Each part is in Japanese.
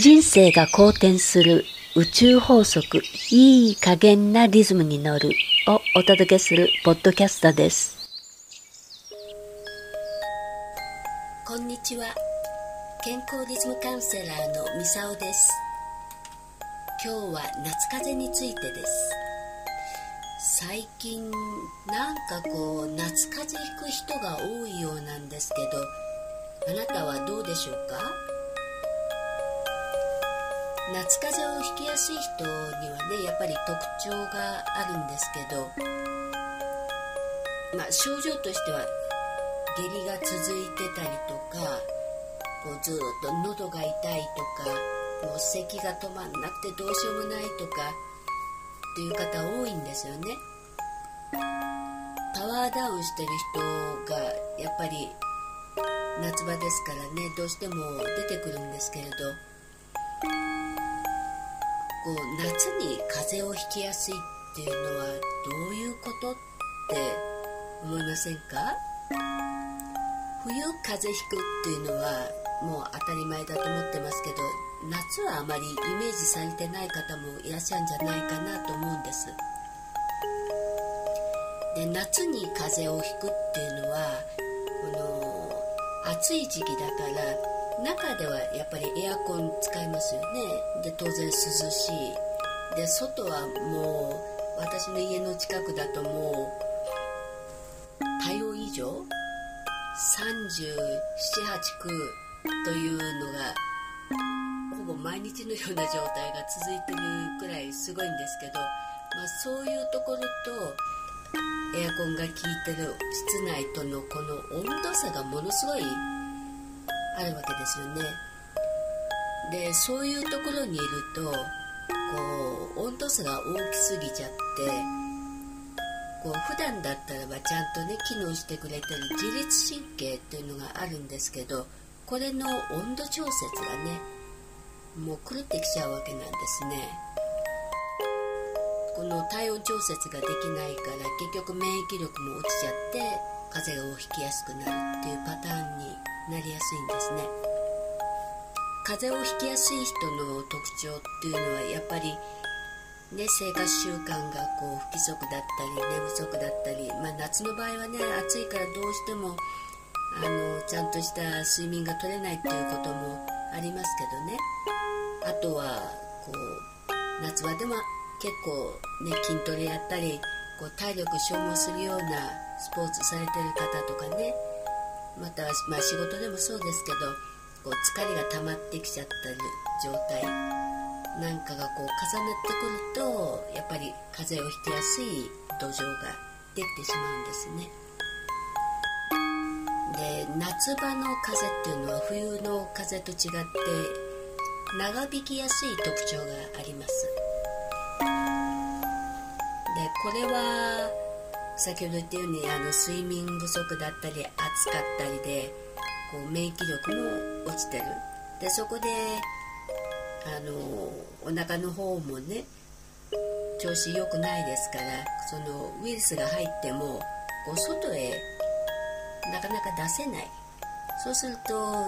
人生が好転する宇宙法則いい加減なリズムに乗るをお届けするポッドキャストです。こんにちは。健康リズムカウンセラーのミサオです。今日は夏風邪についてです。最近なんかこう夏風邪ひく人が多いようなんですけどあなたはどうでしょうか？夏風邪をひきやすい人にはねやっぱり特徴があるんですけどまあ症状としては下痢が続いてたりとかこうずっと喉が痛いとかもう咳が止まんなくてどうしようもないとかっていう方多いんですよね。パワーダウンしてる人がやっぱり夏場ですからねどうしても出てくるんですけれど。こう夏に風邪をひきやすいっていうのはどういうことって思いませんか？冬風邪ひくっていうのはもう当たり前だと思ってますけど夏はあまりイメージされてない方もいらっしゃるんじゃないかなと思うんです。で夏に風邪をひくっていうのはこの暑い時期だから中ではやっぱりエアコン使いますよね。で当然涼しい。で外はもう私の家の近くだともう体温以上？378 9というのがほぼ毎日のような状態が続いてるくらいすごいんですけど、まあ、そういうところとエアコンが効いてる室内とのこの温度差がものすごいあるわけですよね。でそういうところにいるとこう温度差が大きすぎちゃってこう普段だったらばちゃんとね機能してくれてる自律神経っていうのがあるんですけどこれの温度調節がねもう狂ってきちゃうわけなんですね。この体温調節ができないから結局免疫力も落ちちゃって風邪をひきやすくなるっていうパターンになりやすいんですね。風邪をひきやすい人の特徴っていうのはやっぱりね、生活習慣がこう不規則だったり寝不足だったり、まあ、夏の場合はね暑いからどうしてもあのちゃんとした睡眠が取れないっていうこともありますけどね。あとはこう夏場でも結構ね筋トレやったりこう体力消耗するようなスポーツされてる方とかねまた、まあ、仕事でもそうですけどこう疲れが溜まってきちゃった状態。なんかがこう重なってくるとやっぱり風邪をひきやすい土壌ができてしまうんですね。で夏場の風邪っていうのは冬の風邪と違って長引きやすい特徴があります。でこれは先ほど言ったようにあの睡眠不足だったり暑かったりでこう免疫力も落ちてる。でそこであのお腹の方もね調子良くないですからそのウイルスが入ってもこう外へなかなか出せない。そうすると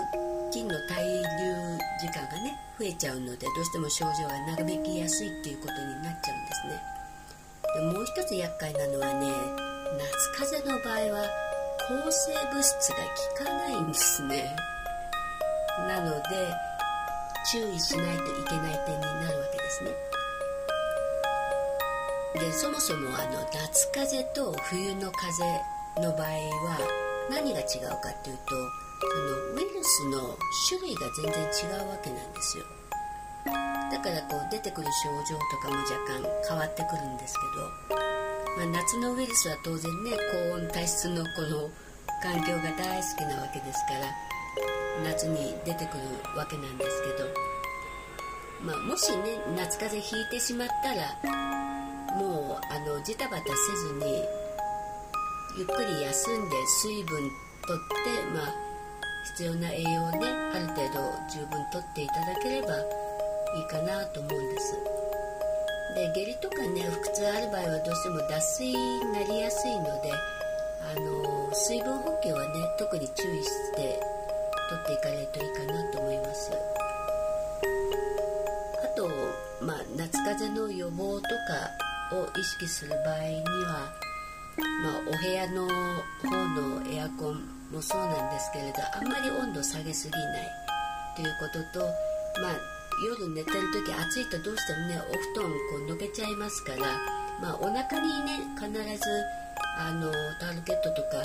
菌の滞留時間がね増えちゃうのでどうしても症状が長引きやすいっていうことになっちゃうんですね。もう一つ厄介なのはね夏風邪の場合は抗生物質が効かないんですね。なので注意しないといけない点になるわけですね。でそもそもあの夏風邪と冬の風邪の場合は何が違うかっていうとあのウイルスの種類が全然違うわけなんですよ。だからこう出てくる症状とかも若干変わってくるんですけど、まあ、夏のウイルスは当然ね高温多湿のこの環境が大好きなわけですから夏に出てくるわけなんですけど、まあ、もしね夏風邪ひいてしまったらもうあのジタバタせずにゆっくり休んで水分とって、まあ、必要な栄養をねある程度十分とっていただければいいかなと思うんです。で下痢とかね腹痛ある場合はどうしても脱水になりやすいのであの水分補給はね特に注意して取っていかないといいかなと思います。あとま夏風邪の予防とかを意識する場合には、まあ、お部屋の方のエアコンもそうなんですけれどあんまり温度下げすぎないということと、まあ、夜寝てる時暑いとどうしてもねお布団こうのけちゃいますから、まあ、お腹にね必ずあのタオルケットとか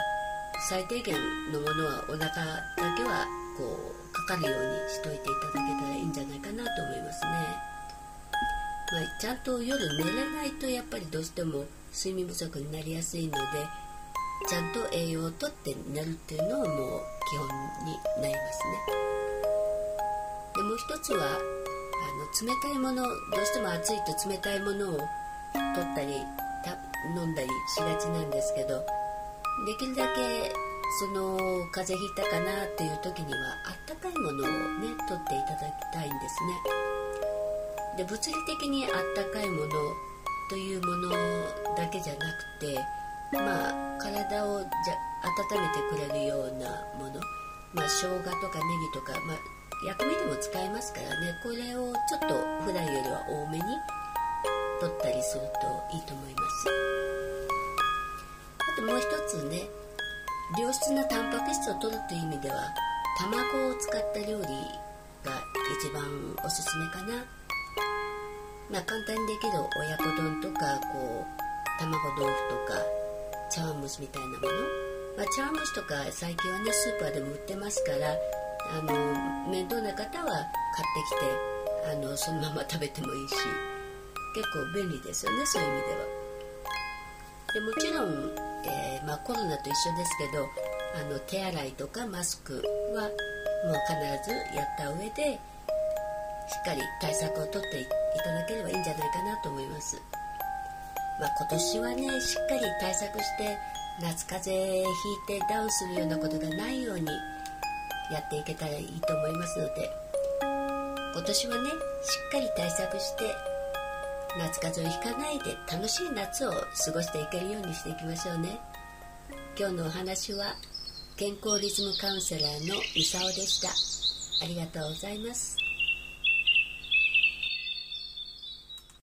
最低限のものはお腹だけはこうかかるようにしといていただけたらいいんじゃないかなと思いますね、まあ、ちゃんと夜寝れないとやっぱりどうしても睡眠不足になりやすいのでちゃんと栄養をとって寝るっていうのはもう基本になりますね。でもう一つはの冷たいものどうしても暑いと冷たいものを取ったり飲んだりしがちなんですけどできるだけその風邪ひいたかなっていう時にはあったかいものをね取っていただきたいんですね。で物理的にあったかいものというものだけじゃなくてまあ体をじゃ温めてくれるようなものまあ生姜とかネギとか、まあ、薬味でも使えますからね。これをちょっと普段よりは多めに取ったりするといいと思います。あともう一つね良質なタンパク質を取るという意味では卵を使った料理が一番おすすめかな、まあ、簡単にできる親子丼とかこう卵豆腐とか茶碗蒸しみたいなもの、まあ、茶碗蒸しとか最近はねスーパーでも売ってますからあの面倒な方は買ってきてあのそのまま食べてもいいし結構便利ですよねそういう意味では。でもちろんえー、まあ、コロナと一緒ですけどあの手洗いとかマスクはもう必ずやった上でしっかり対策をとっていただければいいんじゃないかなと思います、まあ、今年はねしっかり対策して夏風邪ひいてダウンするようなことがないようにやっていけたらいいと思いますので今年はねしっかり対策して夏風邪をひかないで楽しい夏を過ごしていけるようにしていきましょうね。今日のお話は健康リズムカウンセラーのミサオでした。ありがとうございます。